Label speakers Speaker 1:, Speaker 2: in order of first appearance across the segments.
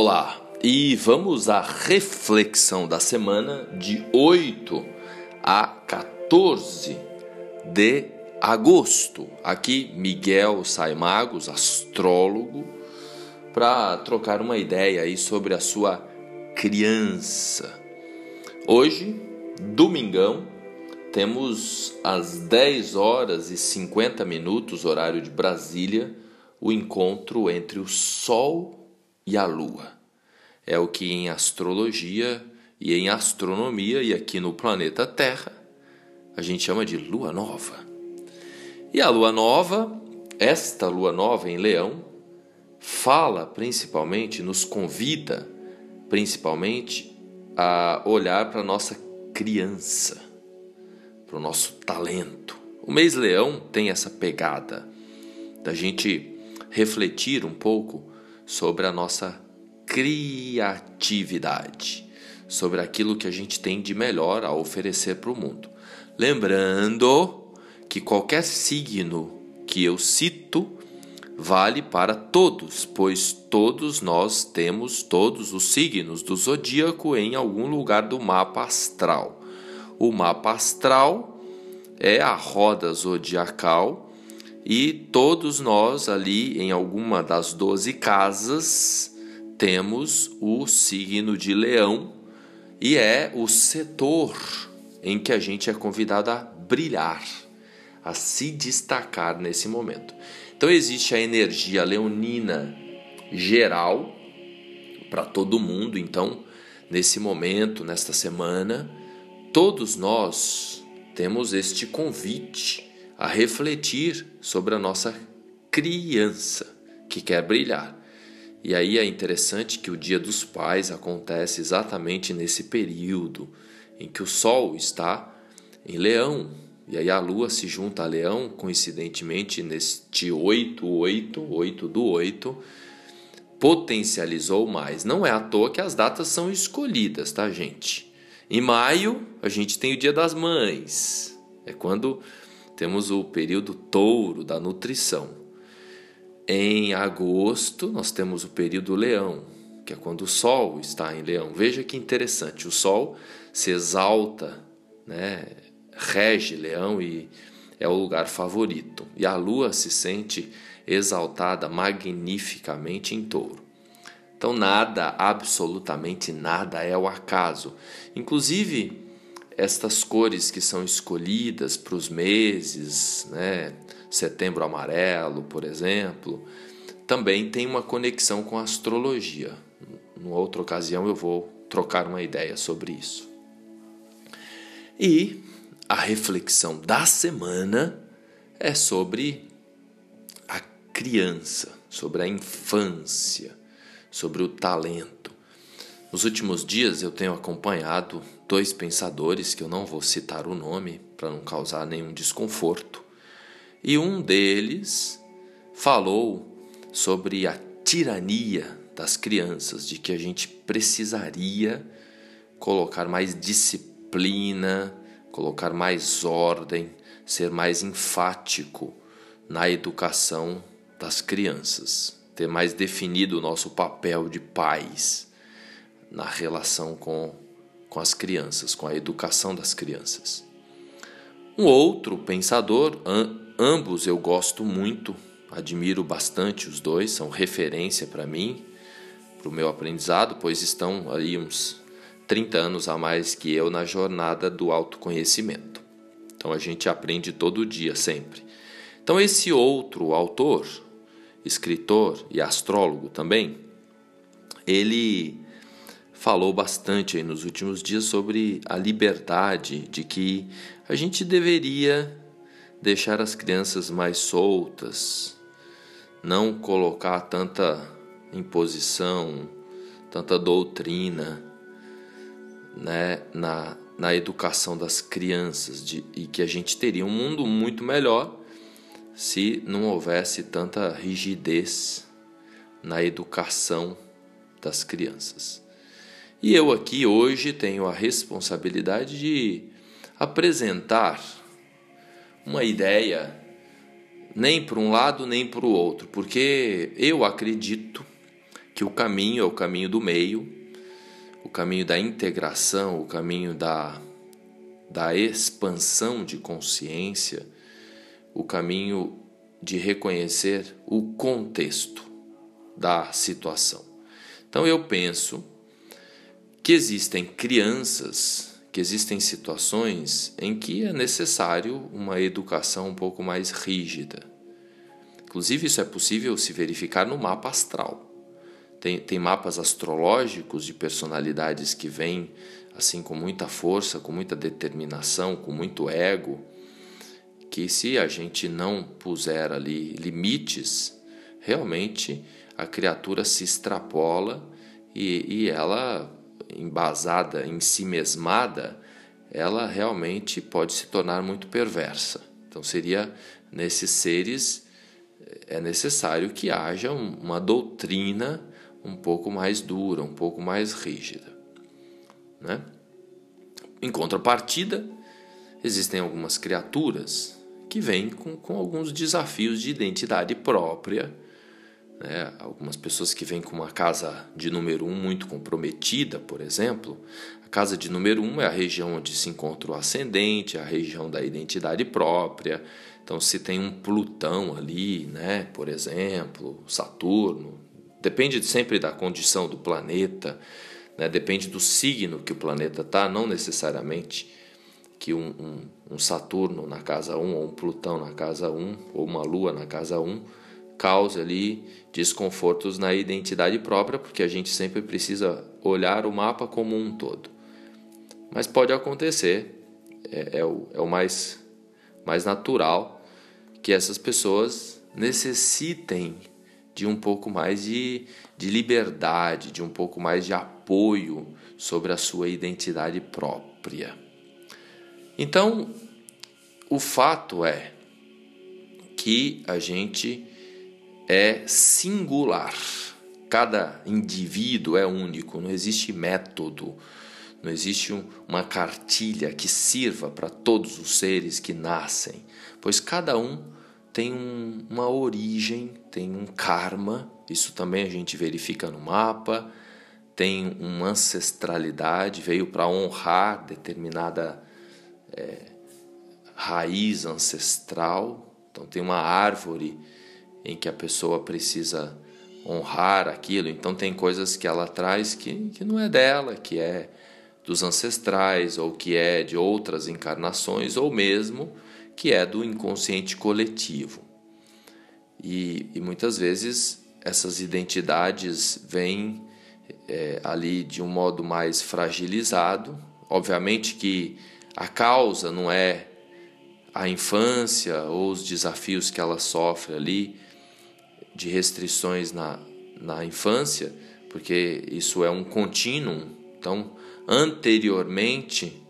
Speaker 1: Olá, e vamos à reflexão da semana de 8 a 14 de agosto. Aqui Miguel Saimagos, astrólogo, para trocar uma ideia aí sobre a sua criança. Hoje, domingão, temos às 10 horas e 50 minutos, horário de Brasília, o encontro entre o Sol e a Lua. É o que em astrologia e em astronomia e aqui no planeta Terra a gente chama de Lua Nova. E a Lua Nova, esta Lua Nova em Leão, fala principalmente, nos convida principalmente a olhar para a nossa criança, para o nosso talento. O mês Leão tem essa pegada da gente refletir um pouco sobre a nossa criatividade, sobre aquilo que a gente tem de melhor a oferecer para o mundo. Lembrando que qualquer signo que eu cito vale para todos, pois todos nós temos todos os signos do zodíaco em algum lugar do mapa astral. O mapa astral é a roda zodiacal e todos nós ali em alguma das doze casas temos o signo de Leão e é o setor em que a gente é convidado a brilhar, a se destacar nesse momento. Então existe a energia leonina geral para todo mundo, então nesse momento, nesta semana, todos nós temos este convite a refletir sobre a nossa criança que quer brilhar. E aí é interessante que o Dia dos Pais acontece exatamente nesse período em que o Sol está em Leão. E aí a Lua se junta a Leão, coincidentemente, neste 8, 8, 8 do 8, potencializou mais. Não é à toa que as datas são escolhidas, tá, gente? Em maio, a gente tem o Dia das Mães. É quando temos o período touro da nutrição. Em agosto, nós temos o período leão, que é quando o sol está em leão. Veja que interessante, o sol se exalta, né, rege leão e é o lugar favorito. E a lua se sente exaltada magnificamente em touro. Então, nada, absolutamente nada é o acaso. Inclusive, estas cores que são escolhidas para os meses, né? setembro amarelo, por exemplo, também tem uma conexão com a astrologia. Numa outra ocasião eu vou trocar uma ideia sobre isso. E a reflexão da semana é sobre a criança, sobre a infância, sobre o talento. Nos últimos dias eu tenho acompanhado dois pensadores que eu não vou citar o nome para não causar nenhum desconforto. E um deles falou sobre a tirania das crianças, de que a gente precisaria colocar mais disciplina, colocar mais ordem, ser mais enfático na educação das crianças, ter mais definido o nosso papel de pais na relação com com as crianças, com a educação das crianças. Um outro pensador, ambos eu gosto muito, admiro bastante os dois, são referência para mim, para o meu aprendizado, pois estão aí uns 30 anos a mais que eu na jornada do autoconhecimento. Então a gente aprende todo dia, sempre. Então esse outro autor, escritor e astrólogo também, ele falou bastante nos últimos dias sobre a liberdade, de que a gente deveria deixar as crianças mais soltas, não colocar tanta imposição, tanta doutrina né, na, na educação das crianças de, e que a gente teria um mundo muito melhor se não houvesse tanta rigidez na educação das crianças. E eu aqui hoje tenho a responsabilidade de apresentar uma ideia nem para um lado nem para o outro, porque eu acredito que o caminho é o caminho do meio, o caminho da integração, o caminho da, da expansão de consciência, o caminho de reconhecer o contexto da situação. Então eu penso que existem crianças, que existem situações em que é necessário uma educação um pouco mais rígida. Inclusive, isso é possível se verificar no mapa astral. Tem, tem mapas astrológicos de personalidades que vêm assim com muita força, com muita determinação, com muito ego, que se a gente não puser ali limites, realmente a criatura se extrapola e, e ela, embasada em si mesmada, ela realmente pode se tornar muito perversa. Então seria nesses seres é necessário que haja uma doutrina um pouco mais dura, um pouco mais rígida. Né? Em contrapartida, existem algumas criaturas que vêm com, com alguns desafios de identidade própria. Né? Algumas pessoas que vêm com uma casa de número um muito comprometida, por exemplo. A casa de número um é a região onde se encontra o ascendente, a região da identidade própria. Então, se tem um Plutão ali, né, por exemplo, Saturno, Depende sempre da condição do planeta, né? depende do signo que o planeta está, não necessariamente que um, um, um, Saturno na casa 1 ou um Plutão na casa 1 ou uma Lua na casa 1 cause ali desconfortos na identidade própria, porque a gente sempre precisa olhar o mapa como um todo. Mas pode acontecer, é, é, o, é o mais, mais natural, que essas pessoas necessitem de um pouco mais de, de liberdade, de um pouco mais de apoio sobre a sua identidade própria. Então, o fato é que a gente é singular. Cada indivíduo é único, não existe método, não existe uma cartilha que sirva para todos os seres que nascem, pois cada um tem um, uma origem, tem um karma, isso também a gente verifica no mapa, tem uma ancestralidade, veio para honrar determinada é, raiz ancestral. Então, tem uma árvore em que a pessoa precisa honrar aquilo. Então, tem coisas que ela traz que, que não é dela, que é dos ancestrais, ou que é de outras encarnações, ou mesmo que é do inconsciente coletivo. E, e muitas vezes essas identidades vêm é, ali de um modo mais fragilizado. Obviamente que a causa não é a infância ou os desafios que ela sofre ali de restrições na, na infância, porque isso é um contínuo. Então, anteriormente,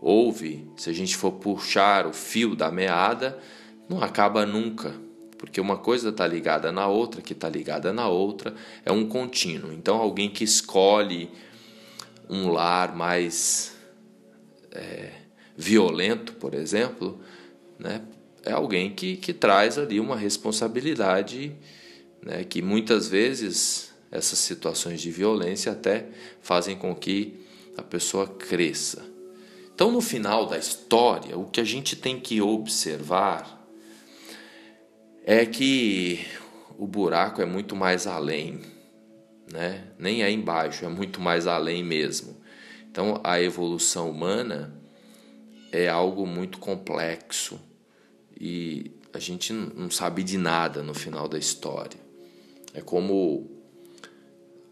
Speaker 1: houve, se a gente for puxar o fio da meada, não acaba nunca, porque uma coisa está ligada na outra, que está ligada na outra, é um contínuo. Então, alguém que escolhe um lar mais é, violento, por exemplo, né, é alguém que, que traz ali uma responsabilidade né, que muitas vezes essas situações de violência até fazem com que a pessoa cresça. Então, no final da história, o que a gente tem que observar é que o buraco é muito mais além, né? Nem é embaixo, é muito mais além mesmo. Então, a evolução humana é algo muito complexo e a gente não sabe de nada no final da história. É como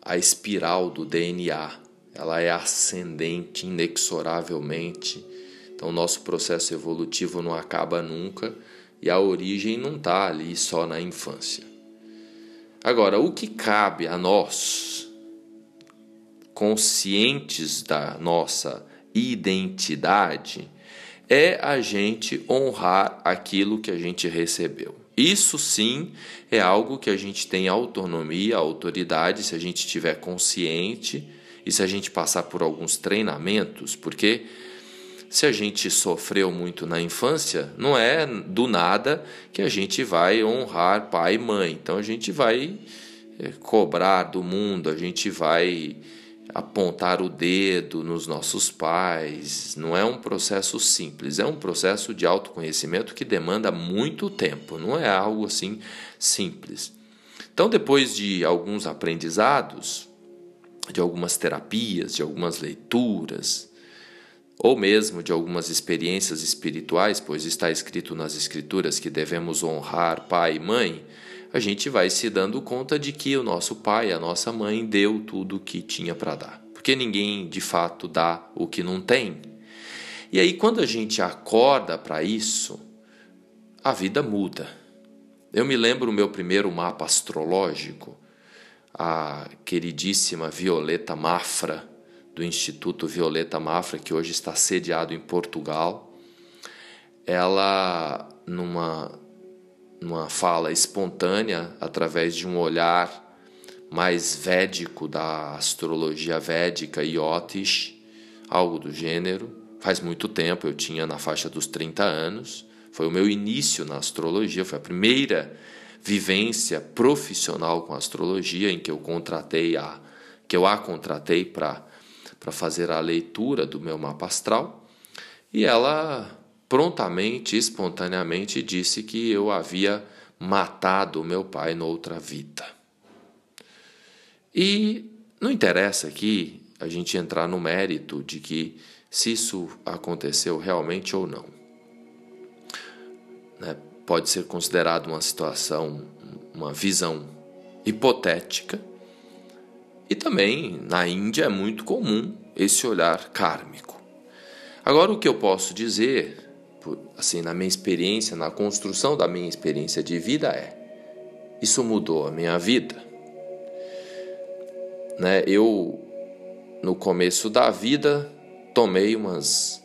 Speaker 1: a espiral do DNA ela é ascendente inexoravelmente. Então, nosso processo evolutivo não acaba nunca e a origem não está ali só na infância. Agora, o que cabe a nós, conscientes da nossa identidade, é a gente honrar aquilo que a gente recebeu. Isso sim é algo que a gente tem autonomia, autoridade, se a gente estiver consciente e se a gente passar por alguns treinamentos, porque se a gente sofreu muito na infância, não é do nada que a gente vai honrar pai e mãe. Então a gente vai eh, cobrar do mundo, a gente vai apontar o dedo nos nossos pais. Não é um processo simples, é um processo de autoconhecimento que demanda muito tempo, não é algo assim simples. Então, depois de alguns aprendizados, de algumas terapias, de algumas leituras, ou mesmo de algumas experiências espirituais, pois está escrito nas Escrituras que devemos honrar pai e mãe, a gente vai se dando conta de que o nosso pai, a nossa mãe, deu tudo o que tinha para dar. Porque ninguém de fato dá o que não tem. E aí, quando a gente acorda para isso, a vida muda. Eu me lembro o meu primeiro mapa astrológico, a queridíssima Violeta Mafra, do Instituto Violeta Mafra, que hoje está sediado em Portugal. Ela, numa numa fala espontânea, através de um olhar mais védico da astrologia védica Iotish, algo do gênero. Faz muito tempo, eu tinha na faixa dos 30 anos. Foi o meu início na astrologia, foi a primeira vivência profissional com astrologia em que eu contratei a que eu a contratei para para fazer a leitura do meu mapa astral. E ela prontamente, espontaneamente disse que eu havia matado meu pai noutra vida. E não interessa aqui a gente entrar no mérito de que se isso aconteceu realmente ou não. Né? Pode ser considerado uma situação, uma visão hipotética. E também na Índia é muito comum esse olhar kármico. Agora, o que eu posso dizer assim, na minha experiência, na construção da minha experiência de vida é: isso mudou a minha vida. Né? Eu no começo da vida tomei umas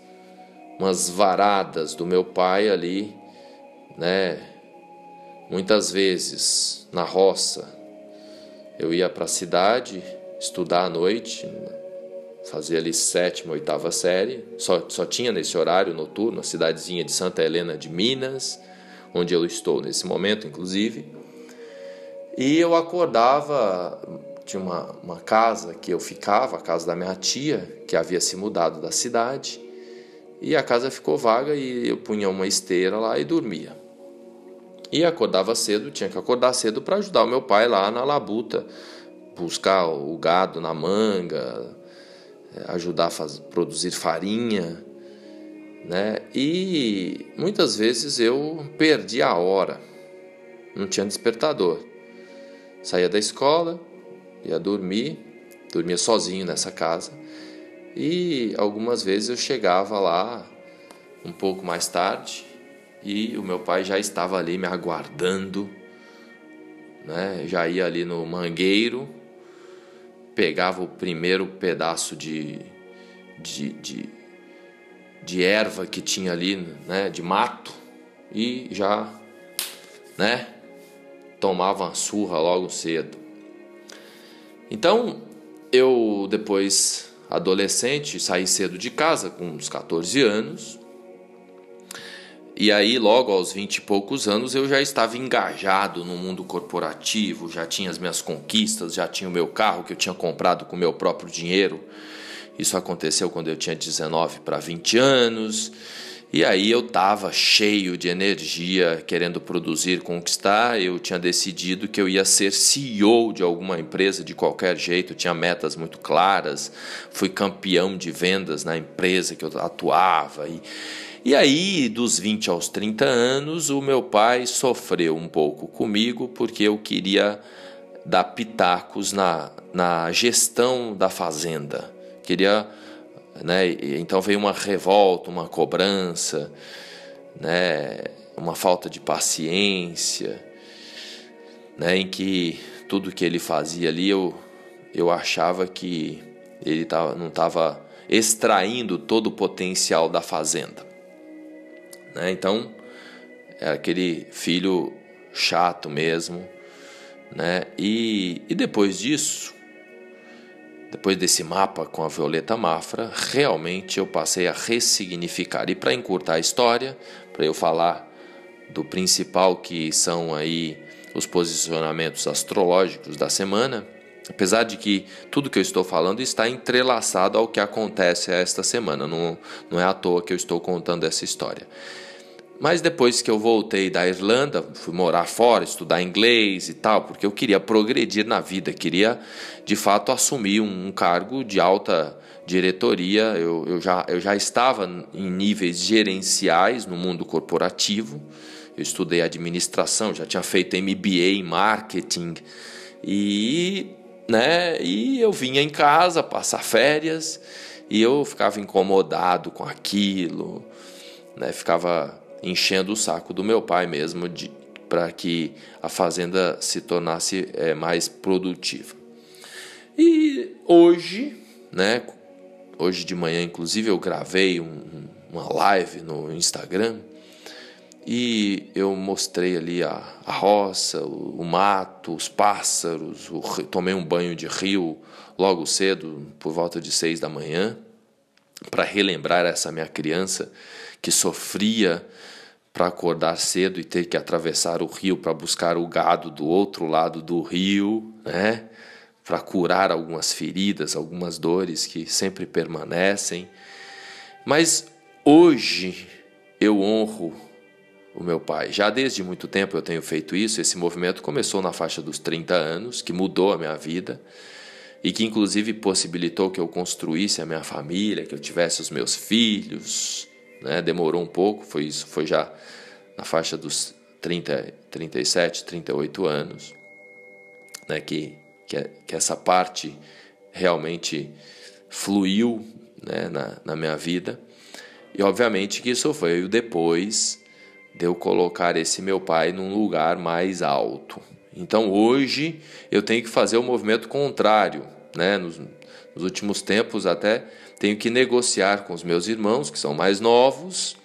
Speaker 1: umas varadas do meu pai ali, né? Muitas vezes na roça eu ia para a cidade estudar à noite, fazia ali sétima, oitava série, só, só tinha nesse horário noturno a cidadezinha de Santa Helena de Minas, onde eu estou nesse momento, inclusive. E eu acordava, tinha uma, uma casa que eu ficava, a casa da minha tia, que havia se mudado da cidade, e a casa ficou vaga e eu punha uma esteira lá e dormia. E acordava cedo, tinha que acordar cedo para ajudar o meu pai lá na labuta, buscar o gado na manga, ajudar a fazer, produzir farinha, né? E muitas vezes eu perdi a hora, não tinha despertador. Saía da escola, ia dormir, dormia sozinho nessa casa, e algumas vezes eu chegava lá um pouco mais tarde e o meu pai já estava ali me aguardando, né? Já ia ali no mangueiro pegava o primeiro pedaço de, de, de, de erva que tinha ali, né, de mato, e já né, tomava uma surra logo cedo. Então, eu depois, adolescente, saí cedo de casa, com uns 14 anos, e aí, logo aos vinte e poucos anos, eu já estava engajado no mundo corporativo, já tinha as minhas conquistas, já tinha o meu carro que eu tinha comprado com o meu próprio dinheiro. Isso aconteceu quando eu tinha 19 para 20 anos. E aí eu estava cheio de energia, querendo produzir, conquistar. Eu tinha decidido que eu ia ser CEO de alguma empresa de qualquer jeito, tinha metas muito claras. Fui campeão de vendas na empresa que eu atuava e e aí, dos 20 aos 30 anos, o meu pai sofreu um pouco comigo porque eu queria dar pitacos na, na gestão da fazenda. Queria, né, então veio uma revolta, uma cobrança, né, uma falta de paciência, né, em que tudo que ele fazia ali eu, eu achava que ele tava, não estava extraindo todo o potencial da fazenda. Né? Então, é aquele filho chato mesmo. Né? E, e depois disso, depois desse mapa com a Violeta Mafra, realmente eu passei a ressignificar. E para encurtar a história, para eu falar do principal que são aí os posicionamentos astrológicos da semana, apesar de que tudo que eu estou falando está entrelaçado ao que acontece esta semana, não, não é à toa que eu estou contando essa história. Mas depois que eu voltei da Irlanda, fui morar fora, estudar inglês e tal, porque eu queria progredir na vida, queria de fato assumir um, cargo de alta diretoria. Eu, eu, já, eu já estava em níveis gerenciais no mundo corporativo, eu estudei administração, já tinha feito MBA em marketing e, né, e eu vinha em casa passar férias e eu ficava incomodado com aquilo, né, ficava enchendo o saco do meu pai mesmo para que a fazenda se tornasse é, mais produtiva. E hoje, né, hoje de manhã inclusive eu gravei um, uma live no Instagram e eu mostrei ali a, a roça, o, o, mato, os pássaros, o, tomei um banho de rio logo cedo, por volta de seis da manhã, para relembrar essa minha criança que sofria para acordar cedo e ter que atravessar o rio para buscar o gado do outro lado do rio, né? Para curar algumas feridas, algumas dores que sempre permanecem. Mas hoje eu honro o meu pai. Já desde muito tempo eu tenho feito isso. Esse movimento começou na faixa dos 30 anos, que mudou a minha vida e que inclusive possibilitou que eu construísse a minha família, que eu tivesse os meus filhos, né? Demorou um pouco, foi isso, foi já na faixa dos 30, 37, 38 anos, né? Que, que, que essa parte realmente fluiu né? na, na minha vida. E obviamente que isso foi o depois de eu colocar esse meu pai num lugar mais alto. Então hoje eu tenho que fazer o movimento contrário, né? Nos, nos últimos tempos até tenho que negociar com os meus irmãos, que são mais novos,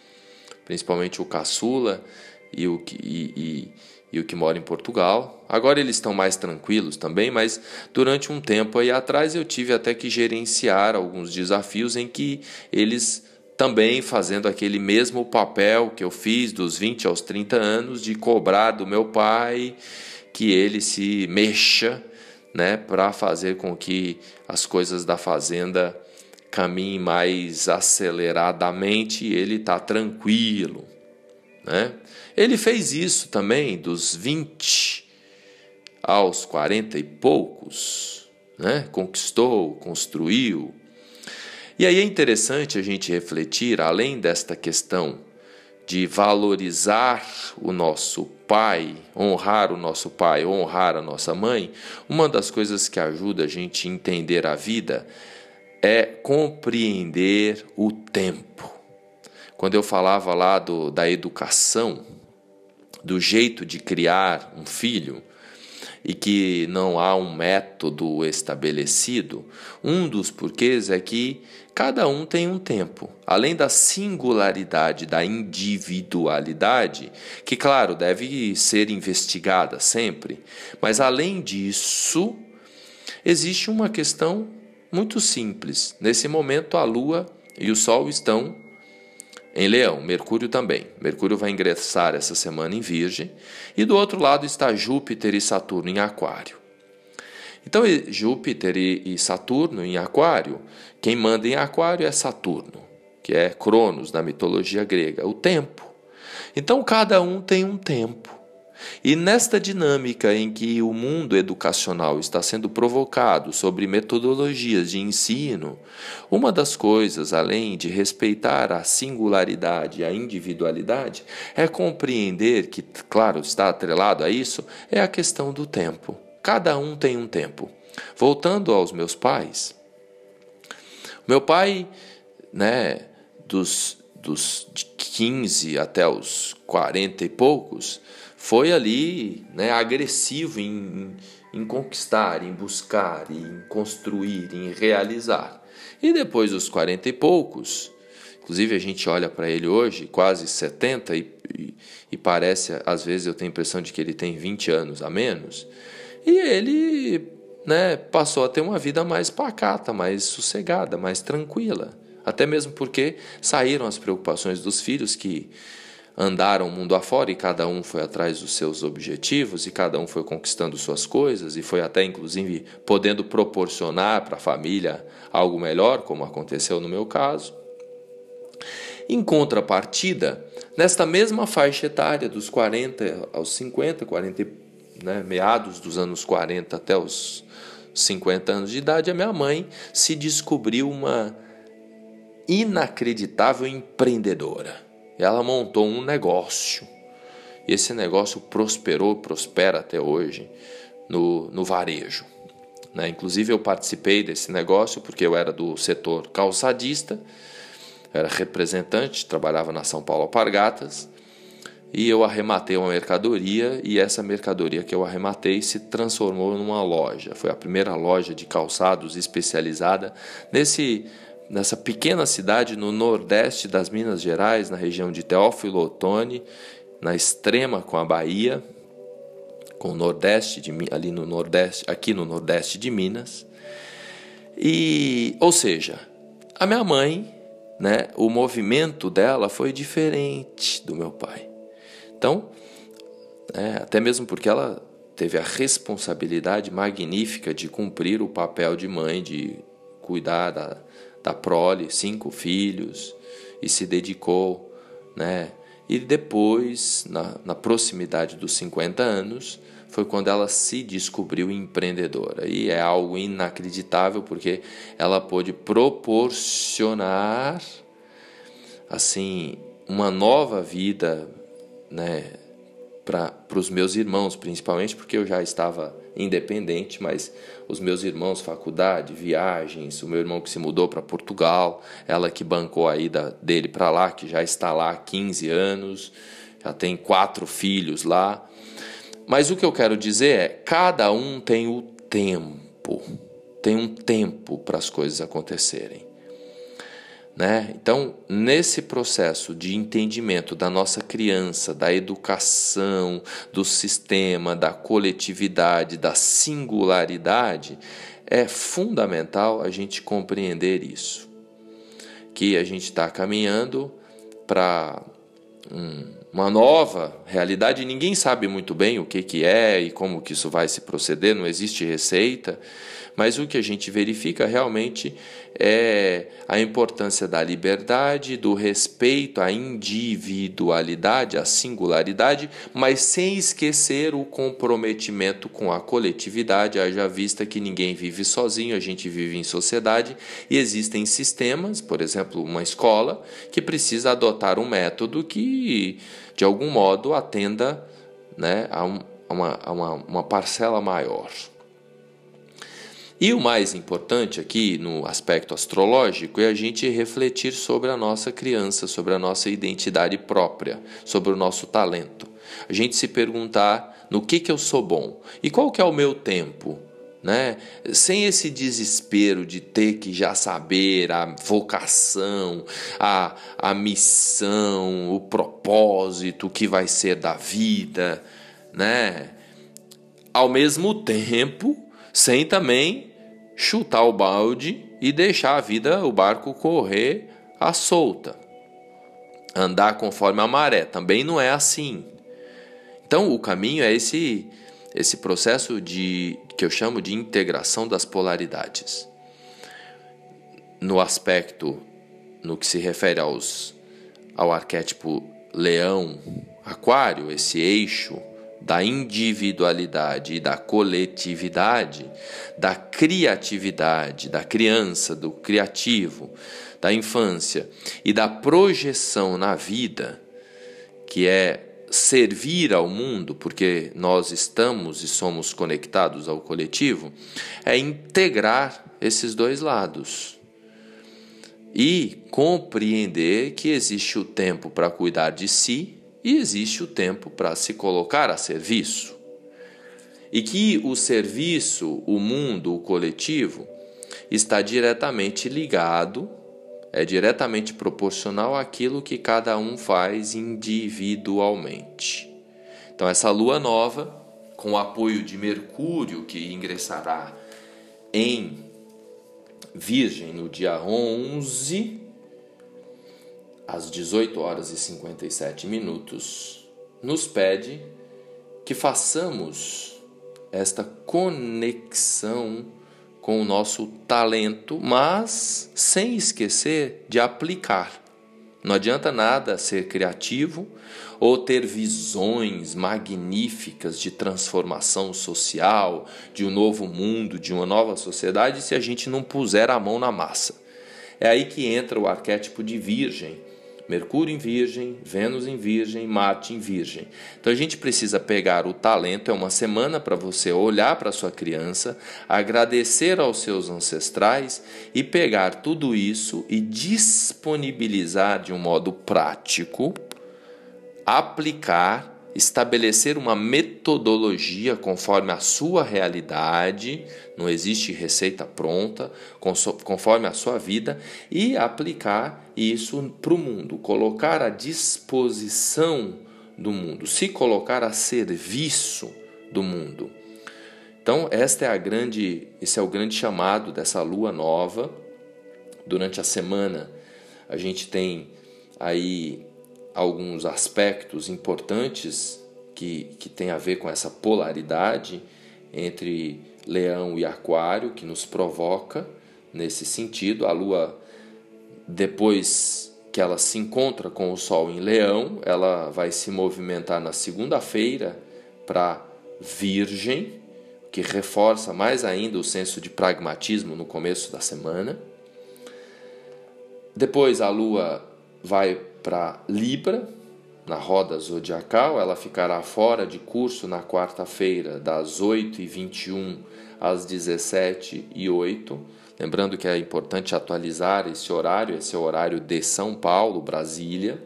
Speaker 1: principalmente o caçula e o que, e, e, e o que mora em Portugal. Agora eles estão mais tranquilos também, mas durante um tempo aí atrás eu tive até que gerenciar alguns desafios em que eles também fazendo aquele mesmo papel que eu fiz dos 20 aos 30 anos de cobrar do meu pai que ele se mexa, né, para fazer com que as coisas da fazenda caminhe mais aceleradamente ele está tranquilo. Né? Ele fez isso também dos 20 aos 40 e poucos, né? conquistou, construiu. E aí é interessante a gente refletir, além desta questão de valorizar o nosso pai, honrar o nosso pai, honrar a nossa mãe, uma das coisas que ajuda a gente a entender a vida é compreender o tempo. Quando eu falava lá do, da educação, do jeito de criar um filho, e que não há um método estabelecido, um dos porquês é que cada um tem um tempo. Além da singularidade, da individualidade, que, claro, deve ser investigada sempre, mas além disso, existe uma questão muito simples. Nesse momento, a Lua e o Sol estão em Leão, Mercúrio também. Mercúrio vai ingressar essa semana em Virgem, e do outro lado está Júpiter e Saturno em Aquário. Então, Júpiter e Saturno em Aquário, quem manda em Aquário é Saturno, que é Cronos na mitologia grega, o tempo. Então, cada um tem um tempo. E nesta dinâmica em que o mundo educacional está sendo provocado sobre metodologias de ensino, uma das coisas, além de respeitar a singularidade e a individualidade, é compreender que, claro, está atrelado a isso, é a questão do tempo. Cada um tem um tempo. Voltando aos meus pais, meu pai, né, dos, dos 15 até os 40 e poucos, foi ali né, agressivo em, em conquistar, em buscar, em construir, em realizar. E depois dos 40 e poucos, inclusive a gente olha para ele hoje, quase 70, e, e, e, parece, às vezes eu tenho a impressão de que ele tem 20 anos a menos, e ele né, passou a ter uma vida mais pacata, mais sossegada, mais tranquila. Até mesmo porque saíram as preocupações dos filhos que andaram mundo afora e cada um foi atrás dos seus objetivos e cada um foi conquistando suas coisas e foi até inclusive podendo proporcionar para a família algo melhor, como aconteceu no meu caso. Em contrapartida, nesta mesma faixa etária, dos 40 aos 50, 40, né, meados dos anos 40 até os 50 anos de idade, a minha mãe se descobriu uma inacreditável empreendedora. Ela montou um negócio. E esse negócio prosperou, prospera até hoje no, no varejo. Né? Inclusive, eu participei desse negócio porque eu era do setor calçadista era representante, trabalhava na São Paulo Alpargatas, e eu arrematei uma mercadoria e essa mercadoria que eu arrematei se transformou numa loja. Foi a primeira loja de calçados especializada nesse nessa pequena cidade no nordeste das Minas Gerais, na região de Teófilo Otoni, na extrema com a Bahia, com o nordeste de ali no nordeste, aqui no nordeste de Minas. E, ou seja, a minha mãe né, o movimento dela foi diferente do meu pai. Então, é, até mesmo porque ela teve a responsabilidade magnífica de cumprir o papel de mãe, de cuidar da, da prole, cinco filhos, e se dedicou, né? E depois, na, na proximidade dos 50 anos, foi quando ela se descobriu empreendedora. E é algo inacreditável porque ela pôde proporcionar assim uma nova vida, né, para os meus irmãos, principalmente porque eu já estava independente, mas os meus irmãos, faculdade, viagens, o meu irmão que se mudou para Portugal, ela que bancou a ida dele para lá, que já está lá há 15 anos, já tem quatro filhos lá. Mas o que eu quero dizer é: cada um tem o tempo, tem um tempo para as coisas acontecerem. Né? Então, nesse processo de entendimento da nossa criança, da educação, do sistema, da coletividade, da singularidade, é fundamental a gente compreender isso. Que a gente está caminhando para um, uma nova realidade. Ninguém sabe muito bem o que, que é e como que isso vai se proceder, não existe receita, mas o que a gente verifica realmente é a importância da liberdade, do respeito à individualidade, à singularidade, mas sem esquecer o comprometimento com a coletividade, haja vista que ninguém vive sozinho, a gente vive em sociedade e existem sistemas, por exemplo, uma escola, que precisa adotar um método que de algum modo atenda né, a, um, a, uma, a uma, uma parcela maior. E o mais importante aqui no aspecto astrológico é a gente refletir sobre a nossa criança, sobre a nossa identidade própria, sobre o nosso talento. A gente se perguntar no que, que eu sou bom e qual que é o meu tempo. Né? Sem esse desespero de ter que já saber a vocação, a, a missão, o propósito, o que vai ser da vida, né? Ao mesmo tempo, sem também chutar o balde e deixar a vida, o barco correr à solta. Andar conforme a maré também não é assim. Então, o caminho é esse esse processo de que eu chamo de integração das polaridades. No aspecto no que se refere aos ao arquétipo leão, aquário, esse eixo da individualidade e da coletividade, da criatividade, da criança, do criativo, da infância e da projeção na vida, que é servir ao mundo, porque nós estamos e somos conectados ao coletivo, é integrar esses dois lados e compreender que existe o tempo para cuidar de si e existe o tempo para se colocar a serviço. E que o serviço, o mundo, o coletivo, está diretamente ligado, é diretamente proporcional àquilo que cada um faz individualmente. Então, essa lua nova, com o apoio de Mercúrio, que ingressará em Virgem no dia 11 às 18 horas e 57 minutos, nos pede que façamos esta conexão com o nosso talento, mas sem esquecer de aplicar. Não adianta nada ser criativo ou ter visões magníficas de transformação social, de um novo mundo, de uma nova sociedade, se a gente não puser a mão na massa. É aí que entra o arquétipo de Virgem, Mercúrio em Virgem, Vênus em Virgem, Marte em Virgem. Então a gente precisa pegar o talento, é uma semana para você olhar para sua criança, agradecer aos seus ancestrais e pegar tudo isso e disponibilizar de um modo prático, aplicar estabelecer uma metodologia conforme a sua realidade, não existe receita pronta, conforme a sua vida, e aplicar isso para o mundo, colocar à disposição do mundo, se colocar a serviço do mundo. Então, esta é a grande, esse é o grande chamado dessa lua nova. Durante a semana, a gente tem aí alguns aspectos importantes que, que tem a ver com essa polaridade entre Leão e Aquário, que nos provoca nesse sentido. A Lua, depois que ela se encontra com o Sol em Leão, ela vai se movimentar na segunda-feira para Virgem, que reforça mais ainda o senso de pragmatismo no começo da semana. Depois a Lua vai para Libra, na roda zodiacal, ela ficará fora de curso na quarta-feira, das 8h21 às 17h08. Lembrando que é importante atualizar esse horário, esse é o horário de São Paulo, Brasília.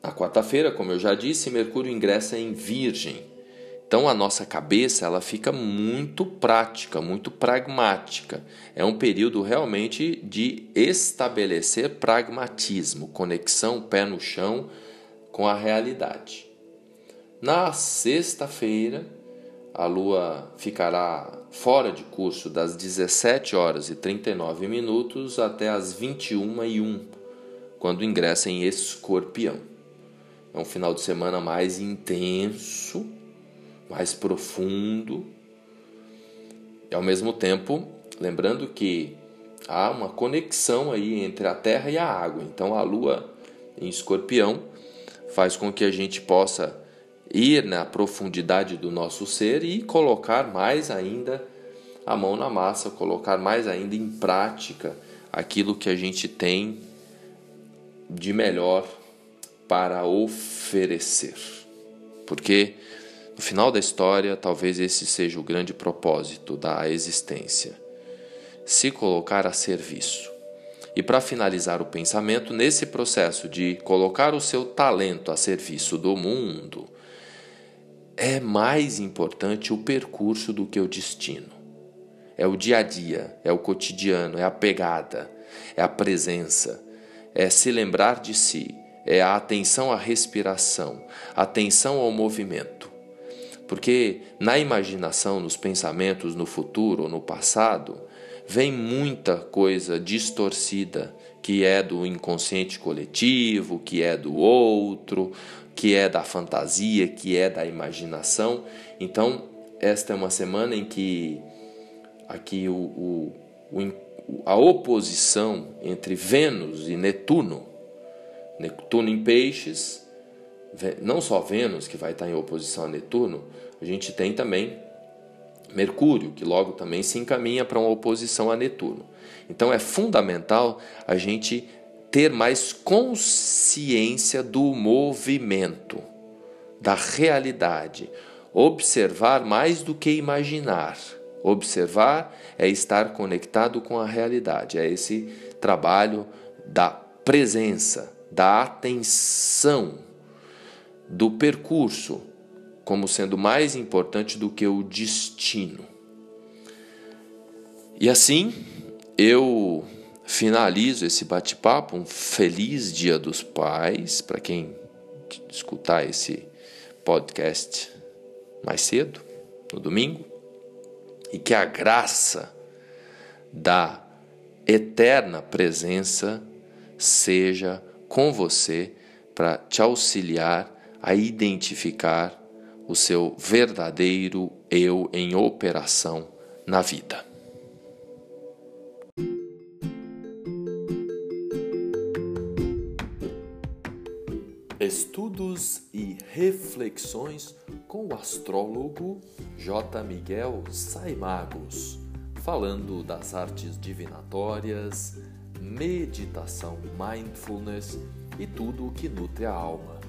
Speaker 1: Na quarta-feira, como eu já disse, Mercúrio ingressa em Virgem. Então a nossa cabeça ela fica muito prática, muito pragmática. É um período realmente de estabelecer pragmatismo, conexão pé no chão com a realidade. Na sexta-feira, a lua ficará fora de curso das 17 horas e 39 minutos até as 21 e 1, quando ingressa em Escorpião. É um final de semana mais intenso mais profundo. E ao mesmo tempo, lembrando que há uma conexão aí entre a terra e a água. Então a lua em escorpião faz com que a gente possa ir na profundidade do nosso ser e colocar mais ainda a mão na massa, colocar mais ainda em prática aquilo que a gente tem de melhor para oferecer. Porque no final da história, talvez esse seja o grande propósito da existência: se colocar a serviço. E para finalizar o pensamento, nesse processo de colocar o seu talento a serviço do mundo, é mais importante o percurso do que o destino. É o dia a dia, é o cotidiano, é a pegada, é a presença, é se lembrar de si, é a atenção à respiração, atenção ao movimento. Porque na imaginação, nos pensamentos, no futuro ou no passado, vem muita coisa distorcida que é do inconsciente coletivo, que é do outro, que é da fantasia, que é da imaginação. Então, esta é uma semana em que aqui o, o, o a oposição entre Vênus e Netuno, Netuno em peixes, não só Vênus, que vai estar em oposição a Netuno, a gente tem também Mercúrio, que logo também se encaminha para uma oposição a Netuno. Então é fundamental a gente ter mais consciência do movimento, da realidade, observar mais do que imaginar. Observar é estar conectado com a realidade, é esse trabalho da presença, da atenção do percurso como sendo mais importante do que o destino. E assim, eu finalizo esse bate-papo. Um feliz Dia dos Pais para quem escutar esse podcast mais cedo, no domingo, e que a graça da eterna presença seja com você para te auxiliar a identificar o seu verdadeiro eu em operação na vida. Estudos e reflexões com o astrólogo J. Miguel Saimagos, falando das artes divinatórias, meditação, mindfulness e tudo o que nutre a alma.